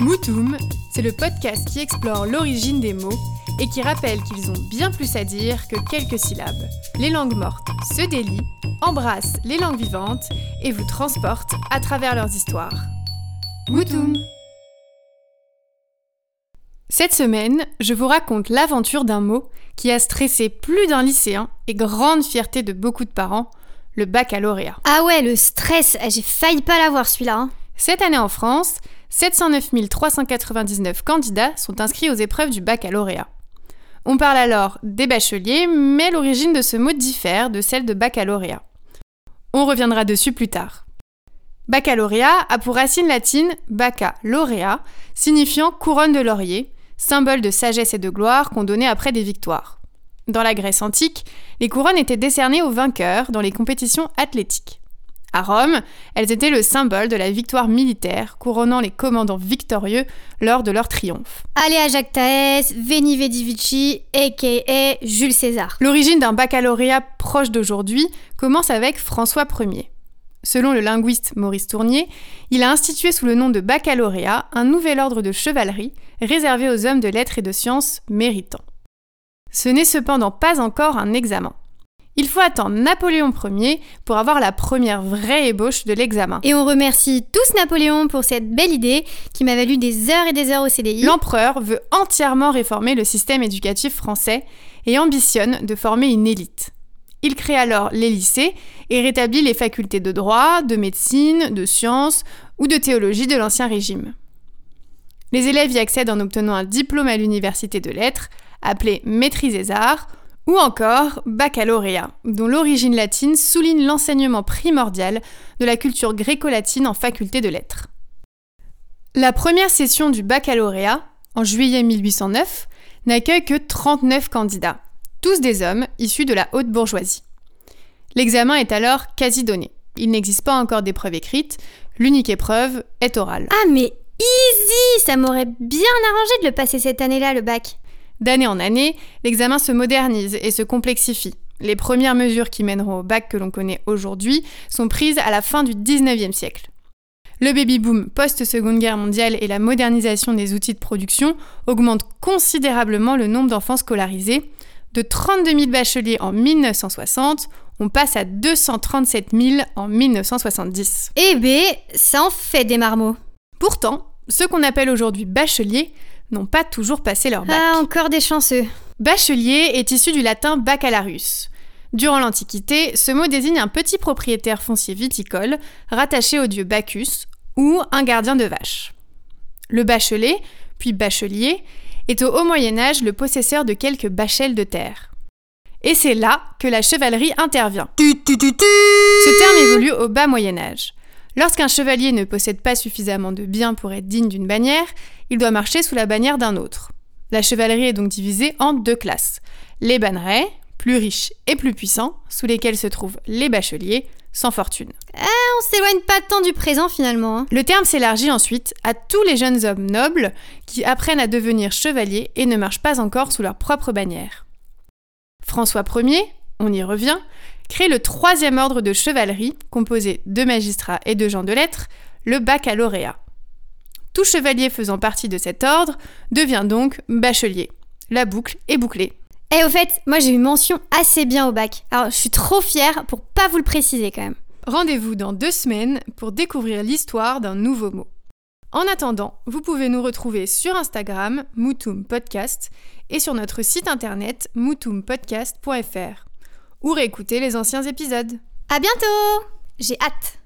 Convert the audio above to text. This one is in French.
Moutoum, c'est le podcast qui explore l'origine des mots et qui rappelle qu'ils ont bien plus à dire que quelques syllabes. Les langues mortes se délient, embrassent les langues vivantes et vous transportent à travers leurs histoires. Moutoum Cette semaine, je vous raconte l'aventure d'un mot qui a stressé plus d'un lycéen et grande fierté de beaucoup de parents, le baccalauréat. Ah ouais, le stress, j'ai failli pas l'avoir celui-là. hein. Cette année en France, 709 399 candidats sont inscrits aux épreuves du baccalauréat. On parle alors des bacheliers, mais l'origine de ce mot diffère de celle de baccalauréat. On reviendra dessus plus tard. Baccalauréat a pour racine latine bacca laurea, signifiant couronne de laurier, symbole de sagesse et de gloire qu'on donnait après des victoires. Dans la Grèce antique, les couronnes étaient décernées aux vainqueurs dans les compétitions athlétiques. À Rome, elles étaient le symbole de la victoire militaire, couronnant les commandants victorieux lors de leur triomphe. Allez à Jacques Taès, Veni Vidi Vici, a.k.a. Jules César. L'origine d'un baccalauréat proche d'aujourd'hui commence avec François Ier. Selon le linguiste Maurice Tournier, il a institué sous le nom de baccalauréat un nouvel ordre de chevalerie réservé aux hommes de lettres et de sciences méritants. Ce n'est cependant pas encore un examen. Il faut attendre Napoléon Ier pour avoir la première vraie ébauche de l'examen. Et on remercie tous Napoléon pour cette belle idée qui m'a valu des heures et des heures au CDI. L'empereur veut entièrement réformer le système éducatif français et ambitionne de former une élite. Il crée alors les lycées et rétablit les facultés de droit, de médecine, de sciences ou de théologie de l'Ancien Régime. Les élèves y accèdent en obtenant un diplôme à l'université de lettres, appelé maîtrise des arts, ou encore baccalauréat, dont l'origine latine souligne l'enseignement primordial de la culture gréco-latine en faculté de lettres. La première session du baccalauréat, en juillet 1809, n'accueille que 39 candidats, tous des hommes issus de la haute bourgeoisie. L'examen est alors quasi donné. Il n'existe pas encore d'épreuve écrite, l'unique épreuve est orale. Ah mais easy Ça m'aurait bien arrangé de le passer cette année-là, le bac. D'année en année, l'examen se modernise et se complexifie. Les premières mesures qui mèneront au bac que l'on connaît aujourd'hui sont prises à la fin du 19e siècle. Le baby-boom post-seconde guerre mondiale et la modernisation des outils de production augmentent considérablement le nombre d'enfants scolarisés. De 32 000 bacheliers en 1960, on passe à 237 000 en 1970. Eh ben, ça en fait des marmots. Pourtant, ceux qu'on appelle aujourd'hui bacheliers n'ont pas toujours passé leur bac. Ah, encore des chanceux. Bachelier est issu du latin baccalarius. Durant l'Antiquité, ce mot désigne un petit propriétaire foncier viticole rattaché au dieu Bacchus ou un gardien de vaches. Le bachelé, puis bachelier, est au Haut Moyen Âge le possesseur de quelques bachelles de terre. Et c'est là que la chevalerie intervient. Ce terme évolue au Bas Moyen Âge. Lorsqu'un chevalier ne possède pas suffisamment de biens pour être digne d'une bannière, il doit marcher sous la bannière d'un autre. La chevalerie est donc divisée en deux classes. Les bannerets, plus riches et plus puissants, sous lesquels se trouvent les bacheliers, sans fortune. On s'éloigne pas tant du présent finalement. hein. Le terme s'élargit ensuite à tous les jeunes hommes nobles qui apprennent à devenir chevaliers et ne marchent pas encore sous leur propre bannière. François Ier, on y revient, crée le troisième ordre de chevalerie, composé de magistrats et de gens de lettres, le baccalauréat. Tout chevalier faisant partie de cet ordre devient donc bachelier. La boucle est bouclée. Et au fait, moi j'ai eu mention assez bien au bac. Alors je suis trop fière pour pas vous le préciser quand même. Rendez-vous dans deux semaines pour découvrir l'histoire d'un nouveau mot. En attendant, vous pouvez nous retrouver sur Instagram, Moutoum Podcast, et sur notre site internet moutoumpodcast.fr, ou réécouter les anciens épisodes. À bientôt J'ai hâte